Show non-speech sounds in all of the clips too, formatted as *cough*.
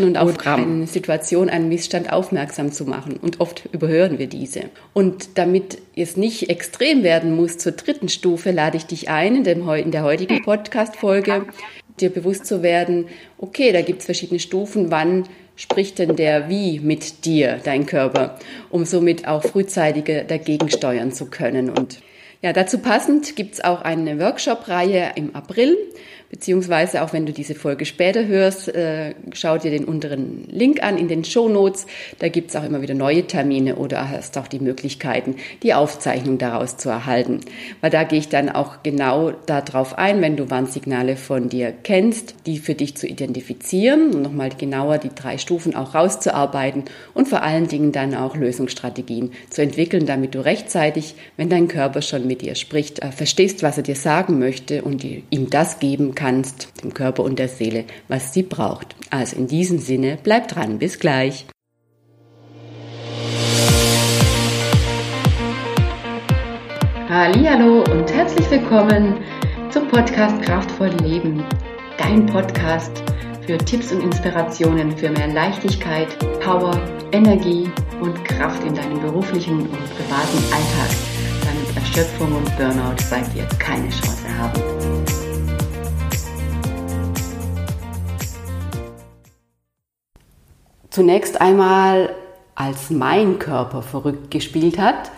und auf eine Situation, einen Missstand aufmerksam zu machen. Und oft überhören wir diese. Und damit es nicht extrem werden muss zur dritten Stufe, lade ich dich ein, in, dem, in der heutigen Podcast-Folge dir bewusst zu werden, okay, da gibt es verschiedene Stufen, wann spricht denn der Wie mit dir, dein Körper, um somit auch frühzeitig dagegen steuern zu können. Und ja, dazu passend gibt es auch eine Workshop-Reihe im April beziehungsweise auch wenn du diese Folge später hörst, äh, schau dir den unteren Link an in den Show Notes. Da gibt's auch immer wieder neue Termine oder hast auch die Möglichkeiten, die Aufzeichnung daraus zu erhalten. Weil da gehe ich dann auch genau darauf ein, wenn du Warnsignale von dir kennst, die für dich zu identifizieren und nochmal genauer die drei Stufen auch rauszuarbeiten und vor allen Dingen dann auch Lösungsstrategien zu entwickeln, damit du rechtzeitig, wenn dein Körper schon mit dir spricht, äh, verstehst, was er dir sagen möchte und ihm das geben kann kannst, dem Körper und der Seele, was sie braucht. Also in diesem Sinne, bleib dran, bis gleich. Hallo und herzlich willkommen zum Podcast Kraftvoll Leben, dein Podcast für Tipps und Inspirationen für mehr Leichtigkeit, Power, Energie und Kraft in deinem beruflichen und privaten Alltag, damit Erschöpfung und Burnout bei dir keine Chance haben. Zunächst einmal als mein Körper verrückt gespielt hat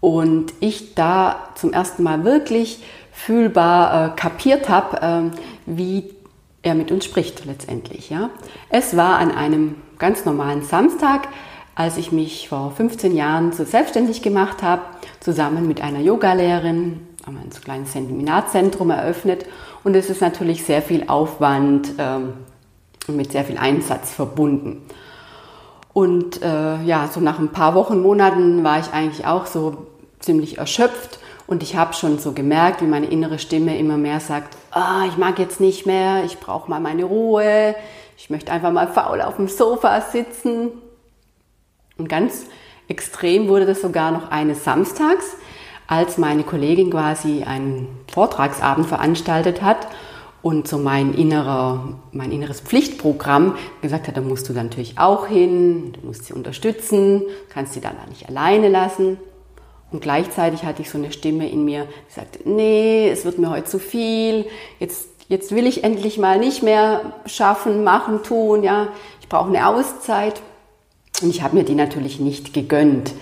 und ich da zum ersten Mal wirklich fühlbar äh, kapiert habe, äh, wie er mit uns spricht letztendlich. Ja. Es war an einem ganz normalen Samstag, als ich mich vor 15 Jahren so selbstständig gemacht habe, zusammen mit einer Yogalehrerin, haben wir ein so kleines Seminarzentrum eröffnet und es ist natürlich sehr viel Aufwand ähm, und mit sehr viel Einsatz verbunden. Und äh, ja, so nach ein paar Wochen, Monaten war ich eigentlich auch so ziemlich erschöpft und ich habe schon so gemerkt, wie meine innere Stimme immer mehr sagt, ah, ich mag jetzt nicht mehr, ich brauche mal meine Ruhe, ich möchte einfach mal faul auf dem Sofa sitzen. Und ganz extrem wurde das sogar noch eines Samstags, als meine Kollegin quasi einen Vortragsabend veranstaltet hat und so mein, innerer, mein inneres Pflichtprogramm gesagt hat, da musst du natürlich auch hin, du musst sie unterstützen, kannst sie dann nicht alleine lassen. Und gleichzeitig hatte ich so eine Stimme in mir, die sagte, nee, es wird mir heute zu viel, jetzt, jetzt will ich endlich mal nicht mehr schaffen, machen, tun, ja, ich brauche eine Auszeit. Und ich habe mir die natürlich nicht gegönnt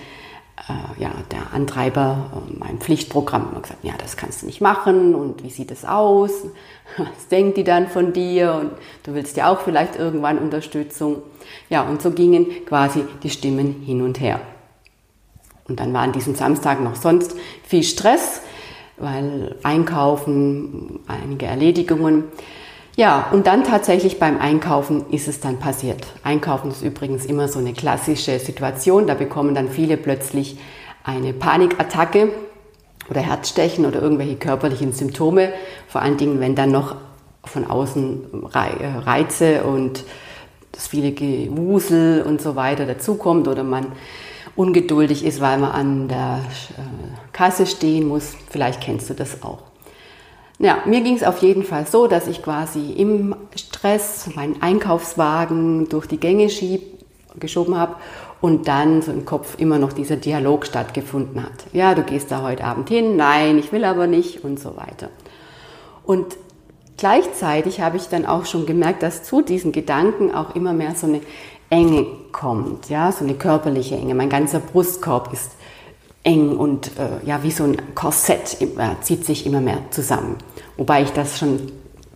äh, ja, der Antreiber äh, mein Pflichtprogramm immer gesagt, ja, das kannst du nicht machen und wie sieht es aus? *laughs* Was denkt die dann von dir? Und du willst ja auch vielleicht irgendwann Unterstützung. Ja, und so gingen quasi die Stimmen hin und her. Und dann war an diesem Samstag noch sonst viel Stress, weil Einkaufen, einige Erledigungen. Ja, und dann tatsächlich beim Einkaufen ist es dann passiert. Einkaufen ist übrigens immer so eine klassische Situation. Da bekommen dann viele plötzlich eine Panikattacke oder Herzstechen oder irgendwelche körperlichen Symptome. Vor allen Dingen, wenn dann noch von außen äh, Reize und das viele Gewusel und so weiter dazukommt oder man ungeduldig ist, weil man an der äh, Kasse stehen muss. Vielleicht kennst du das auch. Ja, mir ging es auf jeden Fall so, dass ich quasi im Stress meinen Einkaufswagen durch die Gänge schieb, geschoben habe und dann so im Kopf immer noch dieser Dialog stattgefunden hat. Ja, du gehst da heute Abend hin, nein, ich will aber nicht und so weiter. Und gleichzeitig habe ich dann auch schon gemerkt, dass zu diesen Gedanken auch immer mehr so eine Enge kommt, ja, so eine körperliche Enge. Mein ganzer Brustkorb ist eng und äh, ja, wie so ein Korsett äh, zieht sich immer mehr zusammen. Wobei ich das schon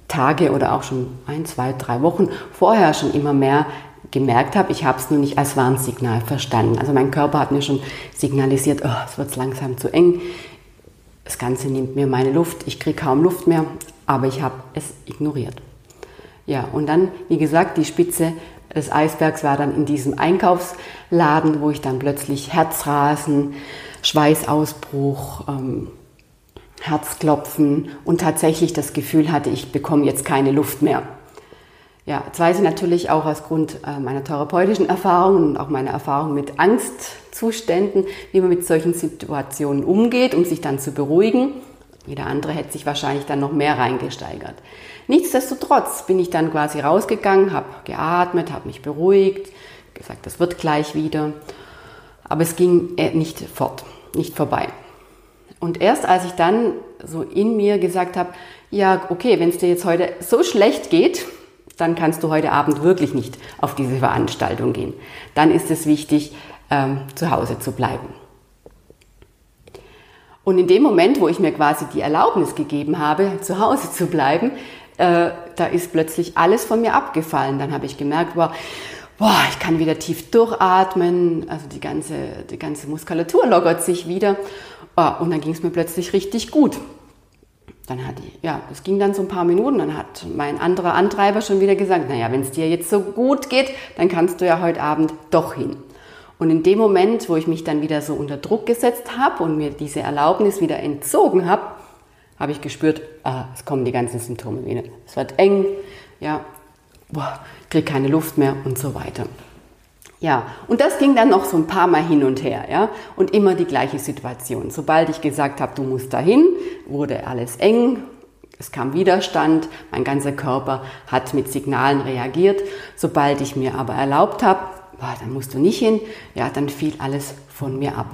Tage oder auch schon ein, zwei, drei Wochen vorher schon immer mehr gemerkt habe. Ich habe es nur nicht als Warnsignal verstanden. Also mein Körper hat mir schon signalisiert, oh, es wird langsam zu eng. Das Ganze nimmt mir meine Luft. Ich kriege kaum Luft mehr, aber ich habe es ignoriert. Ja, und dann, wie gesagt, die Spitze des Eisbergs war dann in diesem Einkaufsladen, wo ich dann plötzlich Herzrasen, Schweißausbruch, ähm, Herzklopfen und tatsächlich das Gefühl hatte, ich bekomme jetzt keine Luft mehr. Ja, jetzt weiß ich natürlich auch aus Grund äh, meiner therapeutischen Erfahrungen und auch meiner Erfahrung mit Angstzuständen, wie man mit solchen Situationen umgeht, um sich dann zu beruhigen. Jeder andere hätte sich wahrscheinlich dann noch mehr reingesteigert. Nichtsdestotrotz bin ich dann quasi rausgegangen, habe geatmet, habe mich beruhigt, gesagt, das wird gleich wieder. Aber es ging äh, nicht fort, nicht vorbei. Und erst als ich dann so in mir gesagt habe, ja, okay, wenn es dir jetzt heute so schlecht geht, dann kannst du heute Abend wirklich nicht auf diese Veranstaltung gehen. Dann ist es wichtig, ähm, zu Hause zu bleiben. Und in dem Moment, wo ich mir quasi die Erlaubnis gegeben habe, zu Hause zu bleiben, äh, da ist plötzlich alles von mir abgefallen. Dann habe ich gemerkt, boah, boah, ich kann wieder tief durchatmen, also die ganze, die ganze Muskulatur lockert sich wieder. Oh, und dann ging es mir plötzlich richtig gut. Dann hat die, ja, das ging dann so ein paar Minuten, dann hat mein anderer Antreiber schon wieder gesagt, naja, wenn es dir jetzt so gut geht, dann kannst du ja heute Abend doch hin. Und in dem Moment, wo ich mich dann wieder so unter Druck gesetzt habe und mir diese Erlaubnis wieder entzogen habe, habe ich gespürt, ah, es kommen die ganzen Symptome wieder. Es wird eng, ja, boah, kriege keine Luft mehr und so weiter. Ja, und das ging dann noch so ein paar Mal hin und her, ja, und immer die gleiche Situation. Sobald ich gesagt habe, du musst dahin, wurde alles eng, es kam Widerstand, mein ganzer Körper hat mit Signalen reagiert. Sobald ich mir aber erlaubt habe, boah, dann musst du nicht hin, ja, dann fiel alles von mir ab.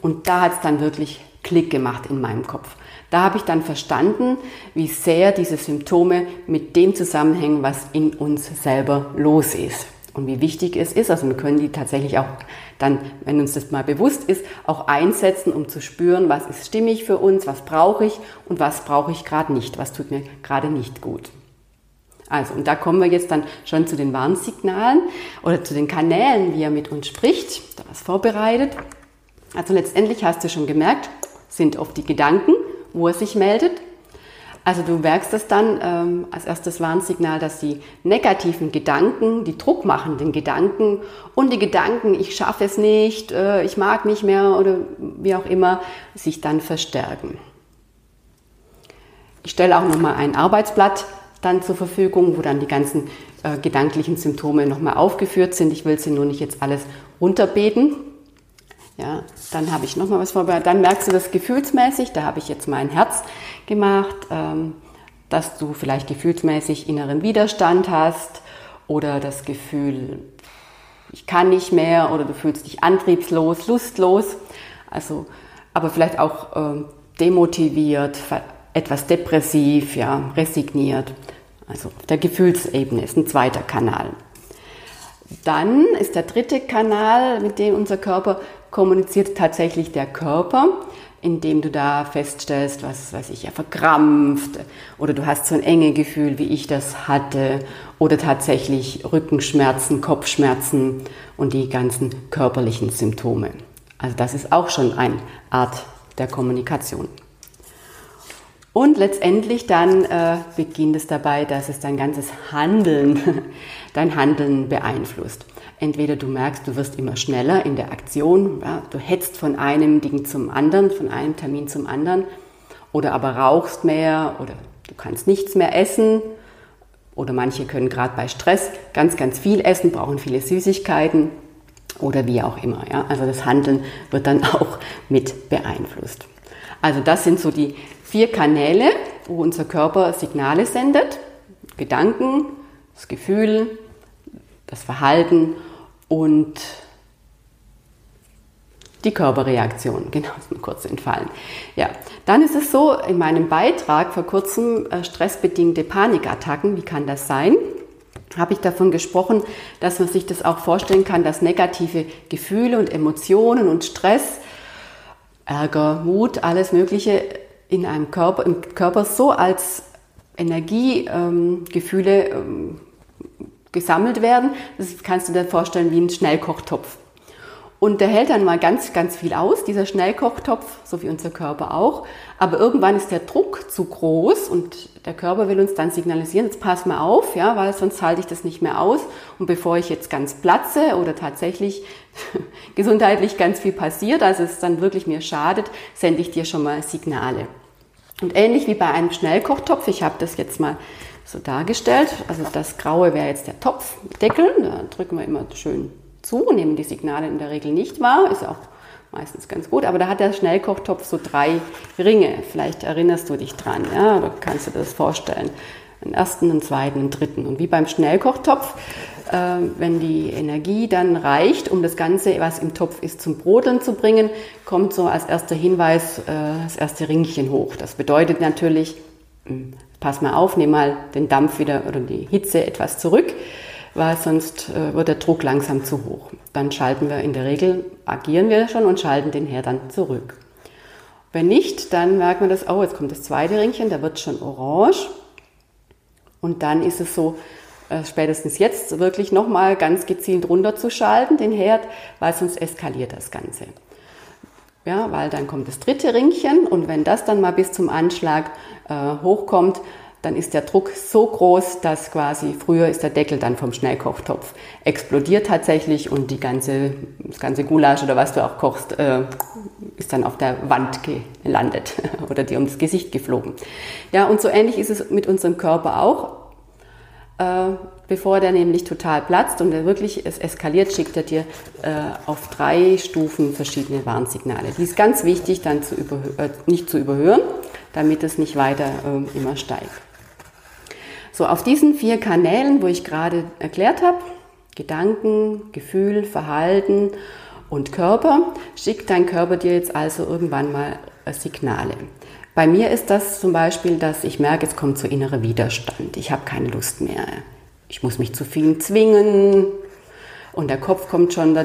Und da hat es dann wirklich Klick gemacht in meinem Kopf. Da habe ich dann verstanden, wie sehr diese Symptome mit dem zusammenhängen, was in uns selber los ist. Und wie wichtig es ist, also wir können die tatsächlich auch dann, wenn uns das mal bewusst ist, auch einsetzen, um zu spüren, was ist stimmig für uns, was brauche ich und was brauche ich gerade nicht, was tut mir gerade nicht gut. Also, und da kommen wir jetzt dann schon zu den Warnsignalen oder zu den Kanälen, wie er mit uns spricht, da was vorbereitet. Also letztendlich hast du schon gemerkt, sind oft die Gedanken, wo er sich meldet. Also du merkst es dann ähm, als erstes Warnsignal, dass die negativen Gedanken, die druckmachenden Gedanken und die Gedanken, ich schaffe es nicht, äh, ich mag nicht mehr oder wie auch immer, sich dann verstärken. Ich stelle auch nochmal ein Arbeitsblatt dann zur Verfügung, wo dann die ganzen äh, gedanklichen Symptome nochmal aufgeführt sind. Ich will sie nur nicht jetzt alles runterbeten. Ja, dann habe ich nochmal was vorbereitet. Dann merkst du das gefühlsmäßig, da habe ich jetzt mein Herz gemacht, ähm, dass du vielleicht gefühlsmäßig inneren Widerstand hast oder das Gefühl, ich kann nicht mehr oder du fühlst dich antriebslos, lustlos. Also, aber vielleicht auch äh, demotiviert, etwas depressiv, ja, resigniert. Also der Gefühlsebene ist ein zweiter Kanal. Dann ist der dritte Kanal, mit dem unser Körper kommuniziert, tatsächlich der Körper, indem du da feststellst, was weiß ich, ja verkrampft oder du hast so ein enge Gefühl, wie ich das hatte oder tatsächlich Rückenschmerzen, Kopfschmerzen und die ganzen körperlichen Symptome. Also das ist auch schon eine Art der Kommunikation. Und letztendlich dann äh, beginnt es dabei, dass es dein ganzes Handeln, *laughs* dein Handeln beeinflusst. Entweder du merkst, du wirst immer schneller in der Aktion, ja, du hetzt von einem Ding zum anderen, von einem Termin zum anderen, oder aber rauchst mehr oder du kannst nichts mehr essen. Oder manche können gerade bei Stress ganz, ganz viel essen, brauchen viele Süßigkeiten oder wie auch immer. Ja. Also das Handeln wird dann *laughs* auch mit beeinflusst. Also das sind so die vier Kanäle, wo unser Körper Signale sendet. Gedanken, das Gefühl, das Verhalten und die Körperreaktion. *laughs* Genau, ist mir kurz entfallen. Ja, dann ist es so, in meinem Beitrag vor kurzem äh, stressbedingte Panikattacken, wie kann das sein? Habe ich davon gesprochen, dass man sich das auch vorstellen kann, dass negative Gefühle und Emotionen und Stress, Ärger, Mut, alles Mögliche in einem Körper, im Körper so als Energiegefühle ähm, ähm, gesammelt werden. Das kannst du dir vorstellen wie ein Schnellkochtopf. Und der hält dann mal ganz, ganz viel aus, dieser Schnellkochtopf, so wie unser Körper auch. Aber irgendwann ist der Druck zu groß und der Körper will uns dann signalisieren, jetzt pass mal auf, ja, weil sonst halte ich das nicht mehr aus. Und bevor ich jetzt ganz platze oder tatsächlich *laughs* gesundheitlich ganz viel passiert, also es dann wirklich mir schadet, sende ich dir schon mal Signale. Und ähnlich wie bei einem Schnellkochtopf, ich habe das jetzt mal so dargestellt, also das Graue wäre jetzt der Topfdeckel, da drücken wir immer schön zu, nehmen die Signale in der Regel nicht wahr, ist auch meistens ganz gut. Aber da hat der Schnellkochtopf so drei Ringe. Vielleicht erinnerst du dich dran, ja, oder kannst du dir das vorstellen. Einen ersten, einen zweiten, einen dritten. Und wie beim Schnellkochtopf, äh, wenn die Energie dann reicht, um das Ganze, was im Topf ist, zum Brodeln zu bringen, kommt so als erster Hinweis äh, das erste Ringchen hoch. Das bedeutet natürlich, hm, pass mal auf, nimm mal den Dampf wieder oder die Hitze etwas zurück weil sonst äh, wird der Druck langsam zu hoch. Dann schalten wir in der Regel, agieren wir schon und schalten den Herd dann zurück. Wenn nicht, dann merkt man das, oh, jetzt kommt das zweite Ringchen, der wird schon orange. Und dann ist es so, äh, spätestens jetzt wirklich nochmal ganz gezielt runterzuschalten, den Herd, weil sonst eskaliert das Ganze. Ja, weil dann kommt das dritte Ringchen und wenn das dann mal bis zum Anschlag äh, hochkommt, dann ist der Druck so groß, dass quasi früher ist der Deckel dann vom Schnellkochtopf explodiert tatsächlich und die ganze, das ganze Gulasch oder was du auch kochst, äh, ist dann auf der Wand gelandet *laughs* oder dir ums Gesicht geflogen. Ja, und so ähnlich ist es mit unserem Körper auch. Äh, bevor der nämlich total platzt und er wirklich es eskaliert, schickt er dir äh, auf drei Stufen verschiedene Warnsignale. Die ist ganz wichtig, dann zu äh, nicht zu überhören, damit es nicht weiter äh, immer steigt. So, auf diesen vier Kanälen, wo ich gerade erklärt habe, Gedanken, Gefühl, Verhalten und Körper, schickt dein Körper dir jetzt also irgendwann mal äh, Signale. Bei mir ist das zum Beispiel, dass ich merke, es kommt so innerer Widerstand. Ich habe keine Lust mehr. Ich muss mich zu viel zwingen. Und der Kopf kommt schon da,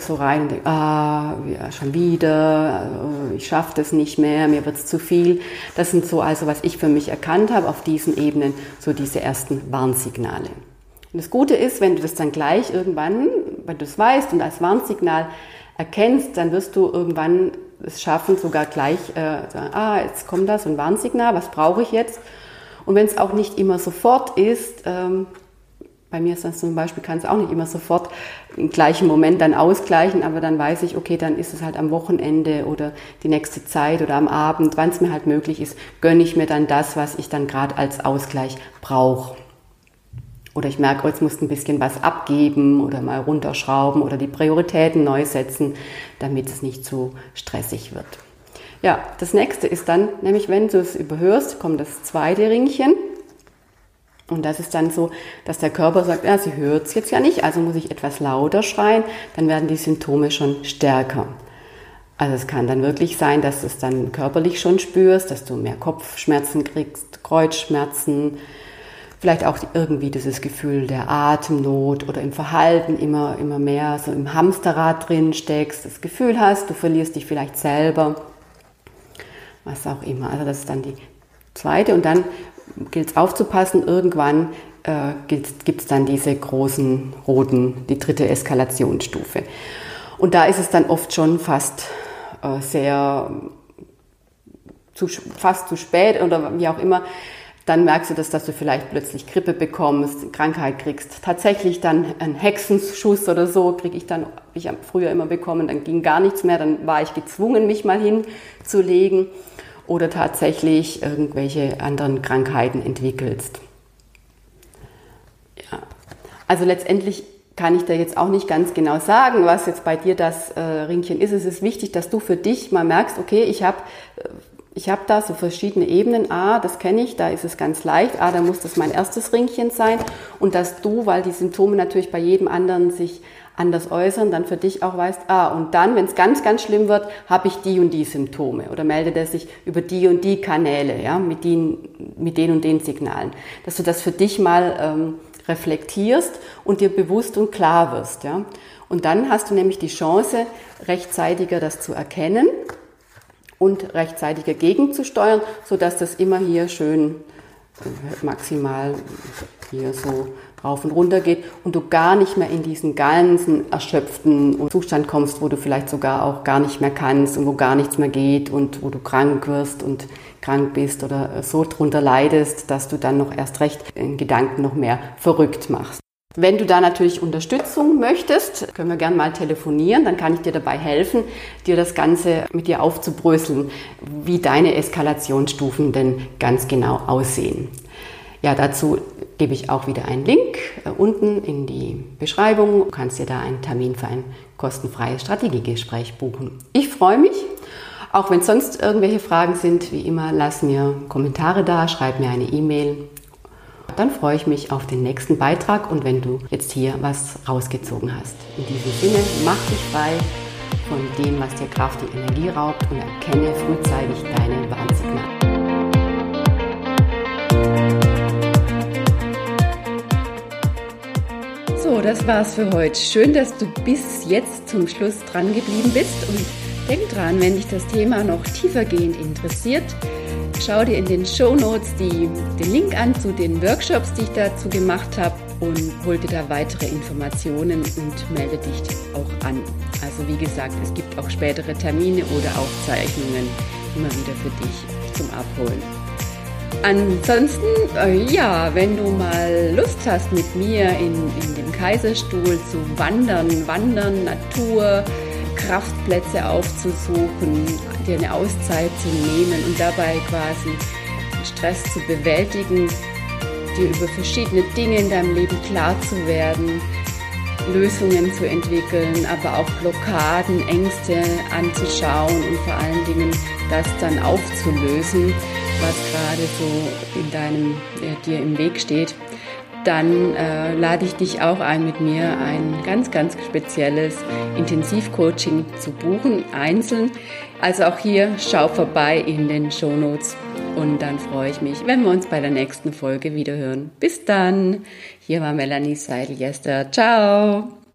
so rein und denkt, ah, ja, schon wieder, äh, ich schaffe das nicht mehr, mir wird es zu viel. Das sind so also, was ich für mich erkannt habe auf diesen Ebenen, so diese ersten Warnsignale. Und das Gute ist, wenn du das dann gleich irgendwann, wenn du es weißt und als Warnsignal erkennst, dann wirst du irgendwann es schaffen, sogar gleich äh, sagen, ah, jetzt kommt da so ein Warnsignal, was brauche ich jetzt? Und wenn es auch nicht immer sofort ist, ähm, bei mir ist das zum Beispiel, kann es auch nicht immer sofort im gleichen Moment dann ausgleichen, aber dann weiß ich, okay, dann ist es halt am Wochenende oder die nächste Zeit oder am Abend, wann es mir halt möglich ist, gönne ich mir dann das, was ich dann gerade als Ausgleich brauche. Oder ich merke, oh, jetzt musst du ein bisschen was abgeben oder mal runterschrauben oder die Prioritäten neu setzen, damit es nicht zu stressig wird. Ja, das nächste ist dann, nämlich wenn du es überhörst, kommt das zweite Ringchen. Und das ist dann so, dass der Körper sagt, ja, sie hört es jetzt ja nicht, also muss ich etwas lauter schreien, dann werden die Symptome schon stärker. Also es kann dann wirklich sein, dass du es dann körperlich schon spürst, dass du mehr Kopfschmerzen kriegst, Kreuzschmerzen, vielleicht auch irgendwie dieses Gefühl der Atemnot oder im Verhalten immer, immer mehr so im Hamsterrad drin steckst, das Gefühl hast, du verlierst dich vielleicht selber, was auch immer. Also das ist dann die zweite und dann gilt es aufzupassen, irgendwann äh, gibt es dann diese großen roten, die dritte Eskalationsstufe. Und da ist es dann oft schon fast äh, sehr, zu, fast zu spät oder wie auch immer. Dann merkst du das, dass du vielleicht plötzlich Grippe bekommst, Krankheit kriegst. Tatsächlich dann einen Hexenschuss oder so kriege ich dann, wie ich früher immer bekommen, dann ging gar nichts mehr, dann war ich gezwungen, mich mal hinzulegen oder tatsächlich irgendwelche anderen Krankheiten entwickelst. Ja. Also letztendlich kann ich da jetzt auch nicht ganz genau sagen, was jetzt bei dir das äh, Ringchen ist. Es ist wichtig, dass du für dich mal merkst, okay, ich habe äh, ich habe da so verschiedene Ebenen. Ah, das kenne ich, da ist es ganz leicht. Ah, da muss das mein erstes Ringchen sein. Und dass du, weil die Symptome natürlich bei jedem anderen sich anders äußern, dann für dich auch weißt, ah, und dann, wenn es ganz, ganz schlimm wird, habe ich die und die Symptome oder meldet er sich über die und die Kanäle, ja, mit den, mit den und den Signalen. Dass du das für dich mal ähm, reflektierst und dir bewusst und klar wirst, ja. Und dann hast du nämlich die Chance, rechtzeitiger das zu erkennen und rechtzeitiger gegenzusteuern, sodass das immer hier schön äh, maximal hier so rauf und runter geht und du gar nicht mehr in diesen ganzen erschöpften Zustand kommst, wo du vielleicht sogar auch gar nicht mehr kannst und wo gar nichts mehr geht und wo du krank wirst und krank bist oder so drunter leidest, dass du dann noch erst recht in Gedanken noch mehr verrückt machst. Wenn du da natürlich Unterstützung möchtest, können wir gerne mal telefonieren, dann kann ich dir dabei helfen, dir das Ganze mit dir aufzubröseln, wie deine Eskalationsstufen denn ganz genau aussehen. Ja, dazu gebe ich auch wieder einen Link äh, unten in die Beschreibung. Du kannst dir da einen Termin für ein kostenfreies Strategiegespräch buchen. Ich freue mich. Auch wenn sonst irgendwelche Fragen sind, wie immer, lass mir Kommentare da, schreib mir eine E-Mail. Dann freue ich mich auf den nächsten Beitrag und wenn du jetzt hier was rausgezogen hast. In diesem Sinne, mach dich frei von dem, was dir Kraft und Energie raubt und erkenne frühzeitig deine Warnsignale. So, das war's für heute. Schön, dass du bis jetzt zum Schluss dran geblieben bist und denk dran, wenn dich das Thema noch tiefergehend interessiert, schau dir in den Show Notes den Link an zu den Workshops, die ich dazu gemacht habe und hol dir da weitere Informationen und melde dich auch an. Also wie gesagt, es gibt auch spätere Termine oder Aufzeichnungen immer wieder für dich zum Abholen. Ansonsten, äh, ja, wenn du mal Lust hast, mit mir in, in dem Kaiserstuhl zu wandern, wandern, Natur, Kraftplätze aufzusuchen, dir eine Auszeit zu nehmen und dabei quasi Stress zu bewältigen, dir über verschiedene Dinge in deinem Leben klar zu werden, Lösungen zu entwickeln, aber auch Blockaden, Ängste anzuschauen und vor allen Dingen das dann aufzulösen was gerade so in deinem, äh, dir im Weg steht, dann äh, lade ich dich auch ein, mit mir ein ganz, ganz spezielles Intensivcoaching zu buchen, einzeln. Also auch hier schau vorbei in den Show Notes und dann freue ich mich, wenn wir uns bei der nächsten Folge wieder hören. Bis dann. Hier war Melanie Seidel-Jester. Ciao.